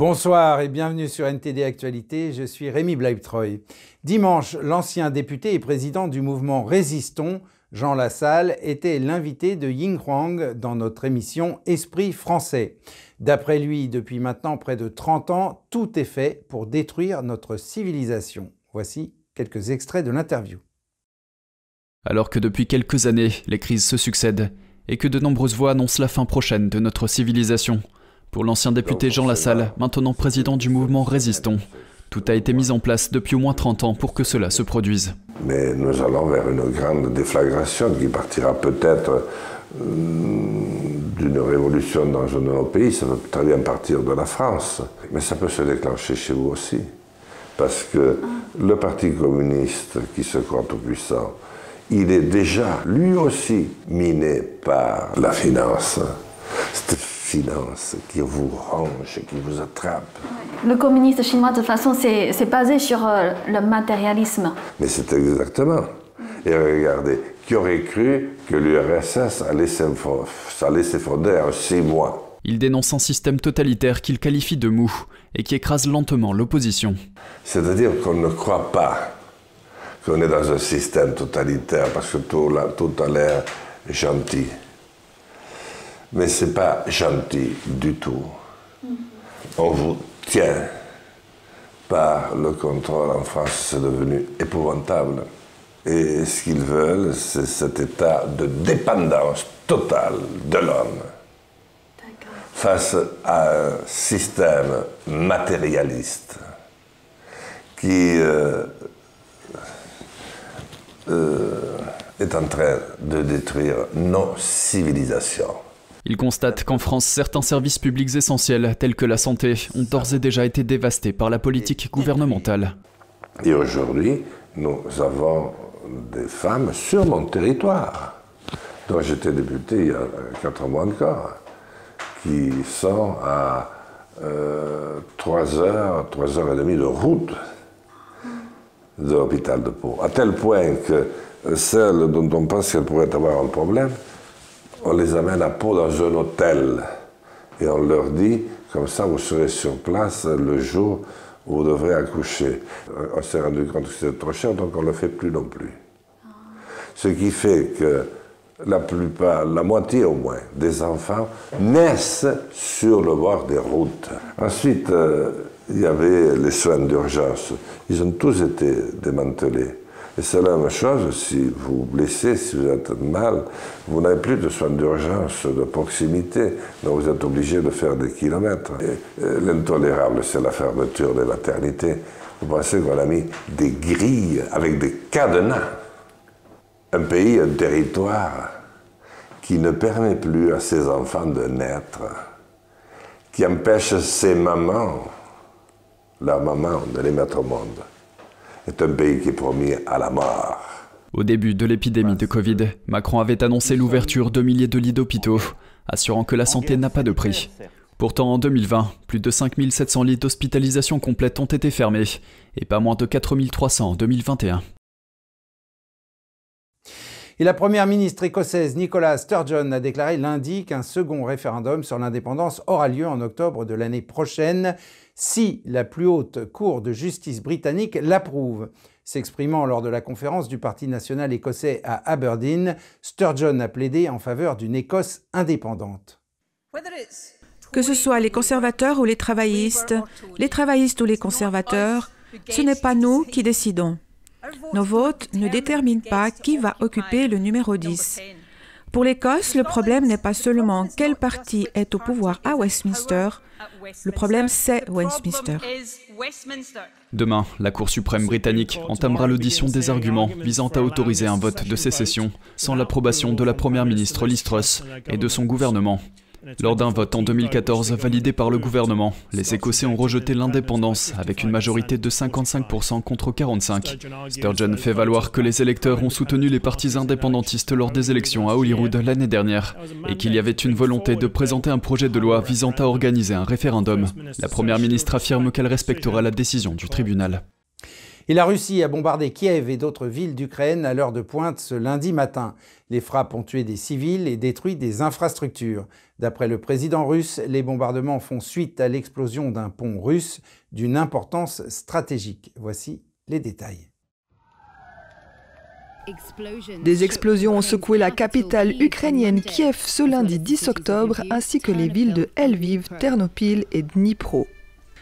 Bonsoir et bienvenue sur NTD Actualité, je suis Rémi Bleibtreuil. Dimanche, l'ancien député et président du mouvement Résistons, Jean Lassalle, était l'invité de Ying Huang dans notre émission Esprit français. D'après lui, depuis maintenant près de 30 ans, tout est fait pour détruire notre civilisation. Voici quelques extraits de l'interview. Alors que depuis quelques années, les crises se succèdent et que de nombreuses voix annoncent la fin prochaine de notre civilisation, pour l'ancien député Jean Lassalle, maintenant président du mouvement Résistons, tout a été mis en place depuis au moins 30 ans pour que cela se produise. Mais nous allons vers une grande déflagration qui partira peut-être euh, d'une révolution dans un de pays, ça peut très bien partir de la France, mais ça peut se déclencher chez vous aussi. Parce que le Parti communiste qui se croit tout puissant, il est déjà lui aussi miné par la finance. Qui vous range, qui vous attrape. Le communiste chinois, de toute façon, c'est basé sur euh, le matérialisme. Mais c'est exactement. Et regardez, qui aurait cru que l'URSS allait s'effondrer en six mois? Il dénonce un système totalitaire qu'il qualifie de mou et qui écrase lentement l'opposition. C'est-à-dire qu'on ne croit pas qu'on est dans un système totalitaire parce que tout, tout a l'air gentil. Mais ce n'est pas gentil du tout. On vous tient par le contrôle en France, c'est devenu épouvantable. Et ce qu'ils veulent, c'est cet état de dépendance totale de l'homme face à un système matérialiste qui euh, euh, est en train de détruire nos civilisations. Il constate qu'en France, certains services publics essentiels, tels que la santé, ont d'ores et déjà été dévastés par la politique gouvernementale. Et aujourd'hui, nous avons des femmes sur mon territoire, dont j'étais député il y a quatre mois encore, qui sont à euh, 3 heures, 3 heures et demie de route de l'hôpital de Pau. À tel point que celles dont on pense qu'elles pourraient avoir un problème, on les amène à Pau dans un hôtel. Et on leur dit, comme ça vous serez sur place le jour où vous devrez accoucher. On s'est rendu compte que c'était trop cher, donc on ne le fait plus non plus. Ce qui fait que la plupart, la moitié au moins, des enfants naissent sur le bord des routes. Ensuite, euh, il y avait les soins d'urgence. Ils ont tous été démantelés. Et c'est la même chose, si vous blessez, si vous êtes mal, vous n'avez plus de soins d'urgence de proximité, donc vous êtes obligé de faire des kilomètres. L'intolérable, c'est la fermeture des maternités. Vous pensez qu'on a mis des grilles avec des cadenas un pays, un territoire qui ne permet plus à ses enfants de naître, qui empêche ses mamans, leurs mamans, de les mettre au monde, un pays qui est promis à la mort. Au début de l'épidémie de Covid, Macron avait annoncé l'ouverture de milliers de lits d'hôpitaux, assurant que la santé n'a pas de prix. Pourtant, en 2020, plus de 5700 lits d'hospitalisation complète ont été fermés, et pas moins de 4300 en 2021. Et la première ministre écossaise Nicola Sturgeon a déclaré lundi qu'un second référendum sur l'indépendance aura lieu en octobre de l'année prochaine si la plus haute cour de justice britannique l'approuve. S'exprimant lors de la conférence du Parti national écossais à Aberdeen, Sturgeon a plaidé en faveur d'une Écosse indépendante. Que ce soit les conservateurs ou les travaillistes, les travaillistes ou les conservateurs, ce n'est pas nous qui décidons. Nos votes ne déterminent pas qui va occuper le numéro 10. Pour l'Écosse, le problème n'est pas seulement quel parti est au pouvoir à Westminster, le problème c'est Westminster. Demain, la Cour suprême britannique entamera l'audition des arguments visant à autoriser un vote de sécession sans l'approbation de la Première ministre Liz Truss et de son gouvernement. Lors d'un vote en 2014 validé par le gouvernement, les Écossais ont rejeté l'indépendance avec une majorité de 55% contre 45. Sturgeon fait valoir que les électeurs ont soutenu les partis indépendantistes lors des élections à Holyrood l'année dernière et qu'il y avait une volonté de présenter un projet de loi visant à organiser un référendum. La première ministre affirme qu'elle respectera la décision du tribunal. Et la Russie a bombardé Kiev et d'autres villes d'Ukraine à l'heure de pointe ce lundi matin. Les frappes ont tué des civils et détruit des infrastructures. D'après le président russe, les bombardements font suite à l'explosion d'un pont russe d'une importance stratégique. Voici les détails. Des explosions ont secoué la capitale ukrainienne Kiev ce lundi 10 octobre, ainsi que les villes de Lviv, Ternopil et Dnipro.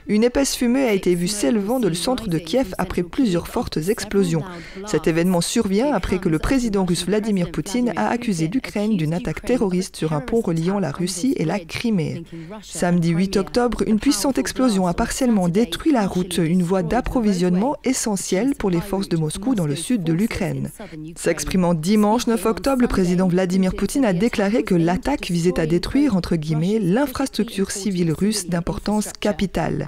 Une épaisse fumée a été vue s'élevant de le centre de Kiev après plusieurs fortes explosions. Cet événement survient après que le président russe Vladimir Poutine a accusé l'Ukraine d'une attaque terroriste sur un pont reliant la Russie et la Crimée. Samedi 8 octobre, une puissante explosion a partiellement détruit la route, une voie d'approvisionnement essentielle pour les forces de Moscou dans le sud de l'Ukraine. S'exprimant dimanche 9 octobre, le président Vladimir Poutine a déclaré que l'attaque visait à détruire, entre guillemets, l'infrastructure civile russe d'importance capitale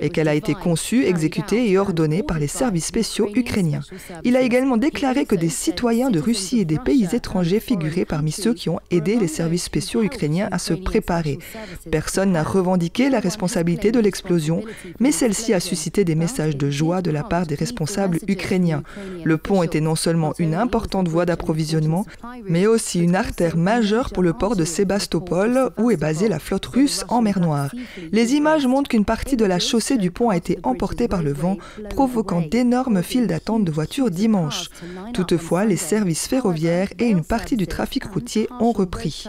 et qu'elle a été conçue, exécutée et ordonnée par les services spéciaux ukrainiens. Il a également déclaré que des citoyens de Russie et des pays étrangers figuraient parmi ceux qui ont aidé les services spéciaux ukrainiens à se préparer. Personne n'a revendiqué la responsabilité de l'explosion, mais celle-ci a suscité des messages de joie de la part des responsables ukrainiens. Le pont était non seulement une importante voie d'approvisionnement, mais aussi une artère majeure pour le port de Sébastopol, où est basée la flotte russe en mer Noire. Les images montrent qu'une partie de la chaussée du pont a été emportée par le vent, provoquant d'énormes files d'attente de voitures dimanche. Toutefois, les services ferroviaires et une partie du trafic routier ont repris.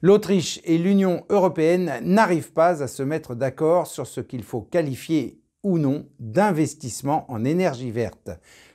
L'Autriche et l'Union européenne n'arrivent pas à se mettre d'accord sur ce qu'il faut qualifier ou non d'investissement en énergie verte.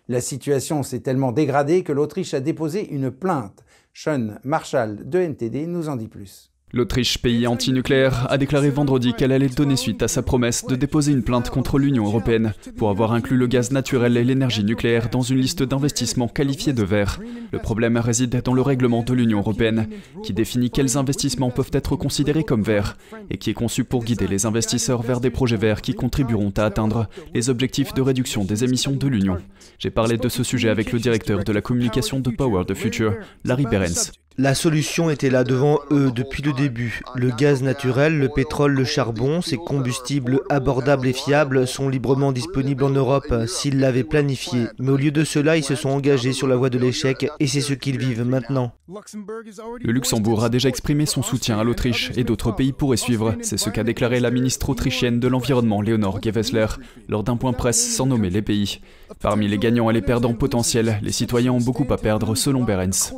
La situation s'est tellement dégradée que l'Autriche a déposé une plainte. Sean Marshall de NTD nous en dit plus. L'Autriche, pays antinucléaire, a déclaré vendredi qu'elle allait donner suite à sa promesse de déposer une plainte contre l'Union européenne pour avoir inclus le gaz naturel et l'énergie nucléaire dans une liste d'investissements qualifiés de verts. Le problème réside dans le règlement de l'Union européenne, qui définit quels investissements peuvent être considérés comme verts et qui est conçu pour guider les investisseurs vers des projets verts qui contribueront à atteindre les objectifs de réduction des émissions de l'Union. J'ai parlé de ce sujet avec le directeur de la communication de Power the Future, Larry Berens. La solution était là devant eux depuis le début. Le gaz naturel, le pétrole, le charbon, ces combustibles abordables et fiables sont librement disponibles en Europe s'ils l'avaient planifié. Mais au lieu de cela, ils se sont engagés sur la voie de l'échec et c'est ce qu'ils vivent maintenant. Le Luxembourg a déjà exprimé son soutien à l'Autriche et d'autres pays pourraient suivre. C'est ce qu'a déclaré la ministre autrichienne de l'Environnement, Léonore Gewessler, lors d'un point presse sans nommer les pays. Parmi les gagnants et les perdants potentiels, les citoyens ont beaucoup à perdre selon Berens.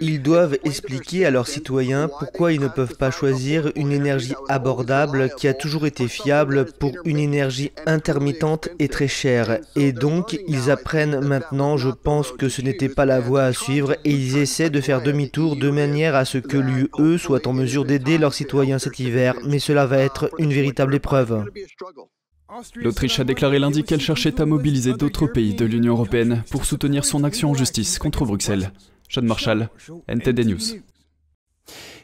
Ils doivent expliquer à leurs citoyens pourquoi ils ne peuvent pas choisir une énergie abordable qui a toujours été fiable pour une énergie intermittente et très chère. Et donc, ils apprennent maintenant, je pense que ce n'était pas la voie à suivre et ils essaient de faire demi-tour de manière à ce que l'UE soit en mesure d'aider leurs citoyens cet hiver. Mais cela va être une véritable épreuve. L'Autriche a déclaré lundi qu'elle cherchait à mobiliser d'autres pays de l'Union européenne pour soutenir son action en justice contre Bruxelles. Sean Marshall, NTD News.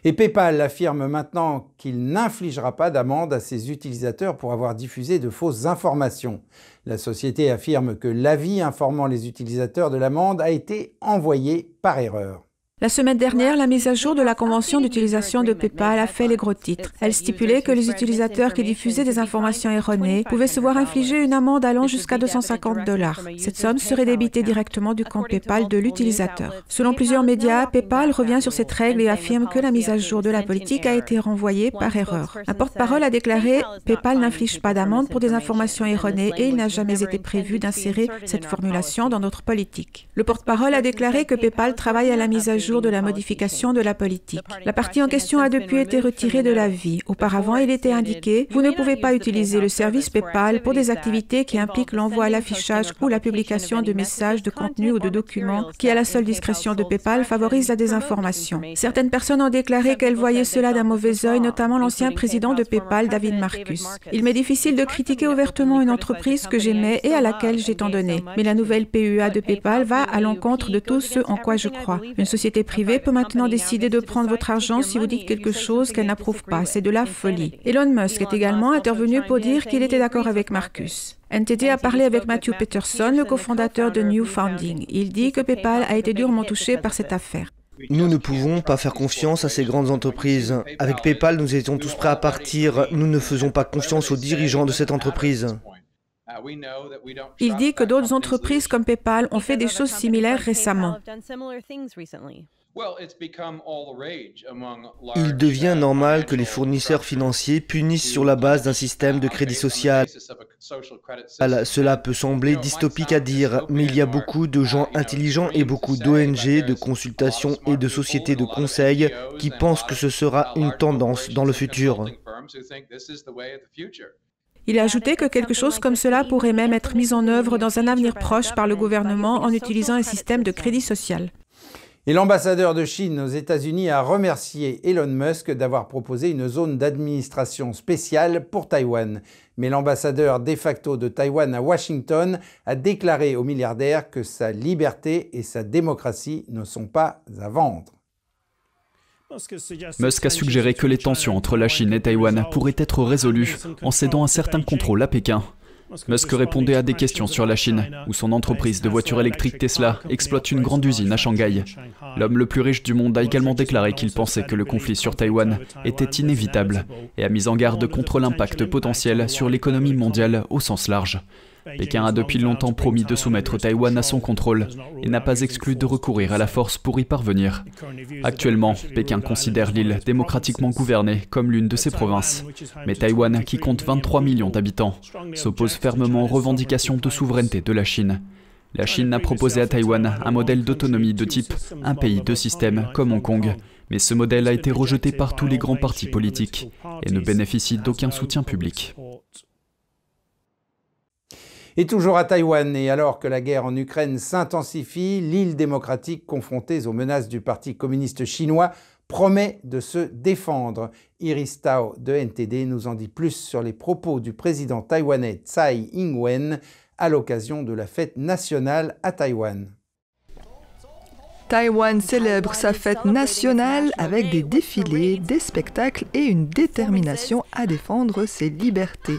Et PayPal affirme maintenant qu'il n'infligera pas d'amende à ses utilisateurs pour avoir diffusé de fausses informations. La société affirme que l'avis informant les utilisateurs de l'amende a été envoyé par erreur. La semaine dernière, la mise à jour de la convention d'utilisation de PayPal a fait les gros titres. Elle stipulait que les utilisateurs qui diffusaient des informations erronées pouvaient se voir infliger une amende allant jusqu'à 250 dollars. Cette somme serait débitée directement du compte PayPal de l'utilisateur. Selon plusieurs médias, PayPal revient sur cette règle et affirme que la mise à jour de la politique a été renvoyée par erreur. Un porte-parole a déclaré PayPal n'inflige pas d'amende pour des informations erronées et il n'a jamais été prévu d'insérer cette formulation dans notre politique. Le porte-parole a déclaré que PayPal travaille à la mise à jour de la modification de la politique. La partie en question a depuis été retirée de la vie. Auparavant, il était indiqué Vous ne pouvez pas utiliser le service PayPal pour des activités qui impliquent l'envoi, l'affichage ou la publication de messages, de contenus ou de documents qui, à la seule discrétion de PayPal, favorisent la désinformation. Certaines personnes ont déclaré qu'elles voyaient cela d'un mauvais œil, notamment l'ancien président de PayPal, David Marcus. Il m'est difficile de critiquer ouvertement une entreprise que j'aimais et à laquelle j'ai tant donné. Mais la nouvelle PEA de PayPal va à l'encontre de tout ce en quoi je crois. Une société privée peut maintenant décider de prendre votre argent si vous dites quelque chose qu'elle n'approuve pas. C'est de la folie. Elon Musk est également intervenu pour dire qu'il était d'accord avec Marcus. NTT a parlé avec Matthew Peterson, le cofondateur de New Founding. Il dit que PayPal a été durement touché par cette affaire. Nous ne pouvons pas faire confiance à ces grandes entreprises. Avec PayPal, nous étions tous prêts à partir. Nous ne faisons pas confiance aux dirigeants de cette entreprise. Il dit que d'autres entreprises comme PayPal ont fait des choses similaires récemment. Il devient normal que les fournisseurs financiers punissent sur la base d'un système de crédit social. Cela peut sembler dystopique à dire, mais il y a beaucoup de gens intelligents et beaucoup d'ONG, de consultations et de sociétés de conseil qui pensent que ce sera une tendance dans le futur. Il a ajouté que quelque chose comme cela pourrait même être mis en œuvre dans un avenir proche par le gouvernement en utilisant un système de crédit social. Et l'ambassadeur de Chine aux États-Unis a remercié Elon Musk d'avoir proposé une zone d'administration spéciale pour Taïwan. Mais l'ambassadeur de facto de Taïwan à Washington a déclaré au milliardaire que sa liberté et sa démocratie ne sont pas à vendre. Musk a suggéré que les tensions entre la Chine et Taïwan pourraient être résolues en cédant un certain contrôle à Pékin. Musk répondait à des questions sur la Chine, où son entreprise de voitures électriques Tesla exploite une grande usine à Shanghai. L'homme le plus riche du monde a également déclaré qu'il pensait que le conflit sur Taïwan était inévitable et a mis en garde contre l'impact potentiel sur l'économie mondiale au sens large. Pékin a depuis longtemps promis de soumettre Taïwan à son contrôle et n'a pas exclu de recourir à la force pour y parvenir. Actuellement, Pékin considère l'île démocratiquement gouvernée comme l'une de ses provinces. Mais Taïwan, qui compte 23 millions d'habitants, s'oppose fermement aux revendications de souveraineté de la Chine. La Chine a proposé à Taïwan un modèle d'autonomie de type un pays de système comme Hong Kong, mais ce modèle a été rejeté par tous les grands partis politiques et ne bénéficie d'aucun soutien public. Et toujours à Taïwan, et alors que la guerre en Ukraine s'intensifie, l'île démocratique confrontée aux menaces du Parti communiste chinois promet de se défendre. Iris Tao de NTD nous en dit plus sur les propos du président taïwanais Tsai Ing-wen à l'occasion de la fête nationale à Taïwan. Taïwan célèbre sa fête nationale avec des défilés, des spectacles et une détermination à défendre ses libertés.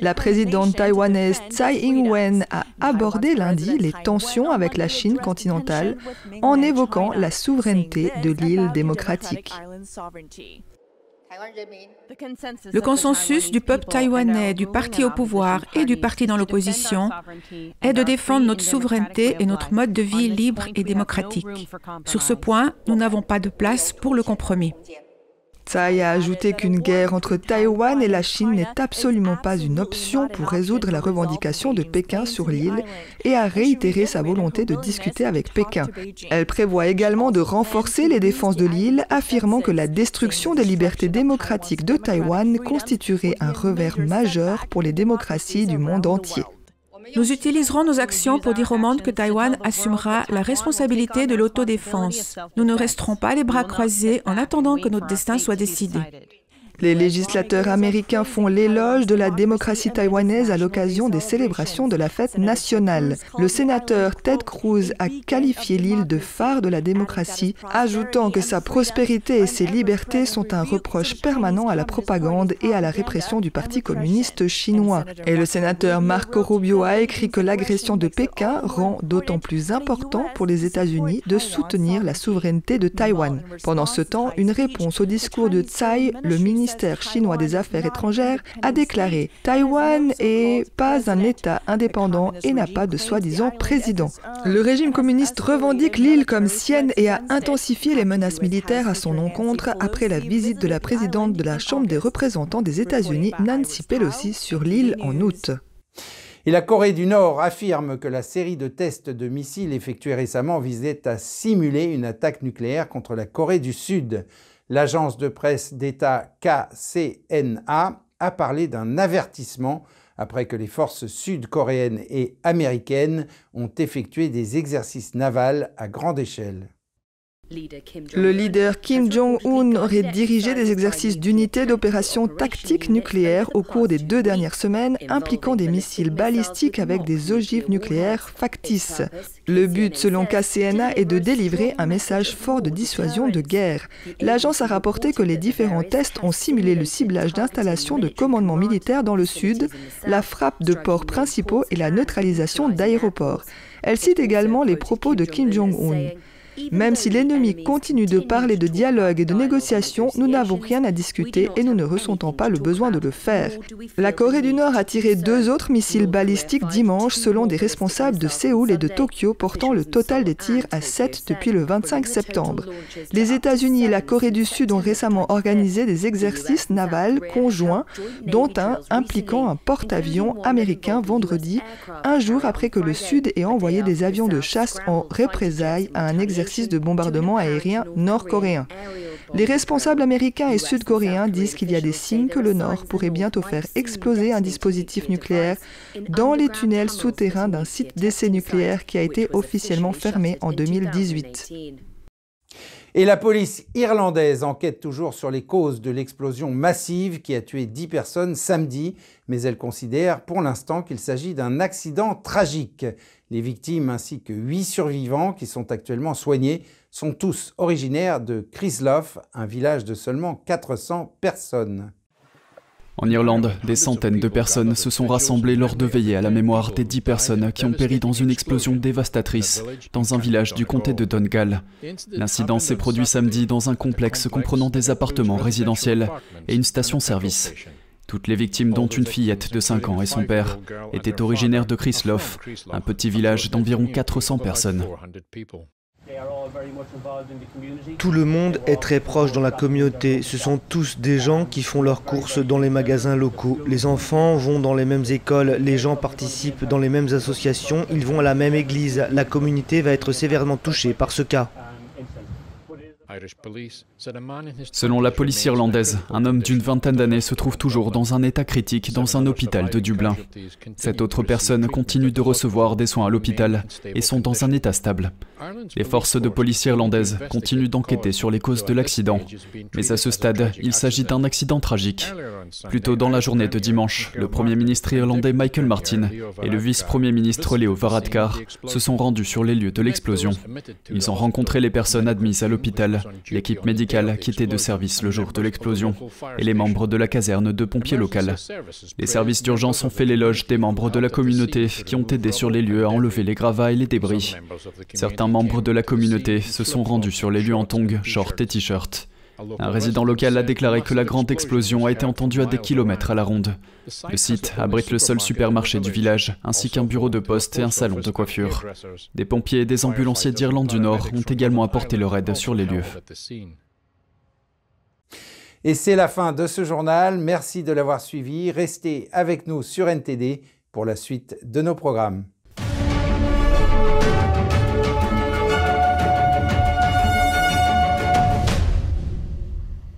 La présidente taïwanaise Tsai Ing-wen a abordé lundi les tensions avec la Chine continentale en évoquant la souveraineté de l'île démocratique. Le consensus du peuple taïwanais, du parti au pouvoir et du parti dans l'opposition est de défendre notre souveraineté et notre mode de vie libre et démocratique. Sur ce point, nous n'avons pas de place pour le compromis. Tsai a ajouté qu'une guerre entre Taïwan et la Chine n'est absolument pas une option pour résoudre la revendication de Pékin sur l'île et a réitéré sa volonté de discuter avec Pékin. Elle prévoit également de renforcer les défenses de l'île, affirmant que la destruction des libertés démocratiques de Taïwan constituerait un revers majeur pour les démocraties du monde entier. Nous utiliserons nos actions pour dire au monde que Taïwan assumera la responsabilité de l'autodéfense. Nous ne resterons pas les bras croisés en attendant que notre destin soit décidé. Les législateurs américains font l'éloge de la démocratie taïwanaise à l'occasion des célébrations de la fête nationale. Le sénateur Ted Cruz a qualifié l'île de phare de la démocratie, ajoutant que sa prospérité et ses libertés sont un reproche permanent à la propagande et à la répression du Parti communiste chinois. Et le sénateur Marco Rubio a écrit que l'agression de Pékin rend d'autant plus important pour les États-Unis de soutenir la souveraineté de Taïwan. Pendant ce temps, une réponse au discours de Tsai, le ministre ministère chinois des Affaires étrangères a déclaré Taïwan n'est pas un État indépendant et n'a pas de soi-disant président. Le régime communiste revendique l'île comme sienne et a intensifié les menaces militaires à son encontre après la visite de la présidente de la Chambre des représentants des États-Unis, Nancy Pelosi, sur l'île en août. Et la Corée du Nord affirme que la série de tests de missiles effectués récemment visait à simuler une attaque nucléaire contre la Corée du Sud. L'agence de presse d'État KCNA a parlé d'un avertissement après que les forces sud-coréennes et américaines ont effectué des exercices navals à grande échelle. Le leader Kim Jong-un aurait dirigé des exercices d'unité d'opération tactique nucléaire au cours des deux dernières semaines, impliquant des missiles balistiques avec des ogives nucléaires factices. Le but, selon KCNA, est de délivrer un message fort de dissuasion de guerre. L'agence a rapporté que les différents tests ont simulé le ciblage d'installations de commandement militaire dans le sud, la frappe de ports principaux et la neutralisation d'aéroports. Elle cite également les propos de Kim Jong-un. Même si l'ennemi continue de parler de dialogue et de négociation, nous n'avons rien à discuter et nous ne ressentons pas le besoin de le faire. La Corée du Nord a tiré deux autres missiles balistiques dimanche selon des responsables de Séoul et de Tokyo, portant le total des tirs à 7 depuis le 25 septembre. Les États-Unis et la Corée du Sud ont récemment organisé des exercices navals conjoints, dont un impliquant un porte-avions américain vendredi, un jour après que le Sud ait envoyé des avions de chasse en représailles à un exercice de bombardement aérien nord-coréen. Les responsables américains et sud-coréens disent qu'il y a des signes que le Nord pourrait bientôt faire exploser un dispositif nucléaire dans les tunnels souterrains d'un site d'essai nucléaire qui a été officiellement fermé en 2018. Et la police irlandaise enquête toujours sur les causes de l'explosion massive qui a tué 10 personnes samedi, mais elle considère pour l'instant qu'il s'agit d'un accident tragique. Les victimes ainsi que 8 survivants qui sont actuellement soignés sont tous originaires de Chrysloff, un village de seulement 400 personnes. En Irlande, des centaines de personnes se sont rassemblées lors de veillées à la mémoire des dix personnes qui ont péri dans une explosion dévastatrice dans un village du comté de Donegal. L'incident s'est produit samedi dans un complexe comprenant des appartements résidentiels et une station-service. Toutes les victimes, dont une fillette de 5 ans et son père, étaient originaires de Chrysloff, un petit village d'environ 400 personnes. Tout le monde est très proche dans la communauté. Ce sont tous des gens qui font leurs courses dans les magasins locaux. Les enfants vont dans les mêmes écoles, les gens participent dans les mêmes associations, ils vont à la même église. La communauté va être sévèrement touchée par ce cas. Selon la police irlandaise, un homme d'une vingtaine d'années se trouve toujours dans un état critique dans un hôpital de Dublin. Cette autre personne continue de recevoir des soins à l'hôpital et sont dans un état stable. Les forces de police irlandaises continuent d'enquêter sur les causes de l'accident, mais à ce stade, il s'agit d'un accident tragique. Plus tôt dans la journée de dimanche, le Premier ministre irlandais Michael Martin et le vice-premier ministre Leo Varadkar se sont rendus sur les lieux de l'explosion. Ils ont rencontré les personnes admises à l'hôpital l'équipe médicale qui était de service le jour de l'explosion et les membres de la caserne de pompiers locales. Les services d'urgence ont fait l'éloge des membres de la communauté qui ont aidé sur les lieux à enlever les gravats et les débris. Certains membres de la communauté se sont rendus sur les lieux en tongs, shorts et t-shirts. Un résident local a déclaré que la grande explosion a été entendue à des kilomètres à la ronde. Le site abrite le seul supermarché du village, ainsi qu'un bureau de poste et un salon de coiffure. Des pompiers et des ambulanciers d'Irlande du Nord ont également apporté leur aide sur les lieux. Et c'est la fin de ce journal. Merci de l'avoir suivi. Restez avec nous sur NTD pour la suite de nos programmes.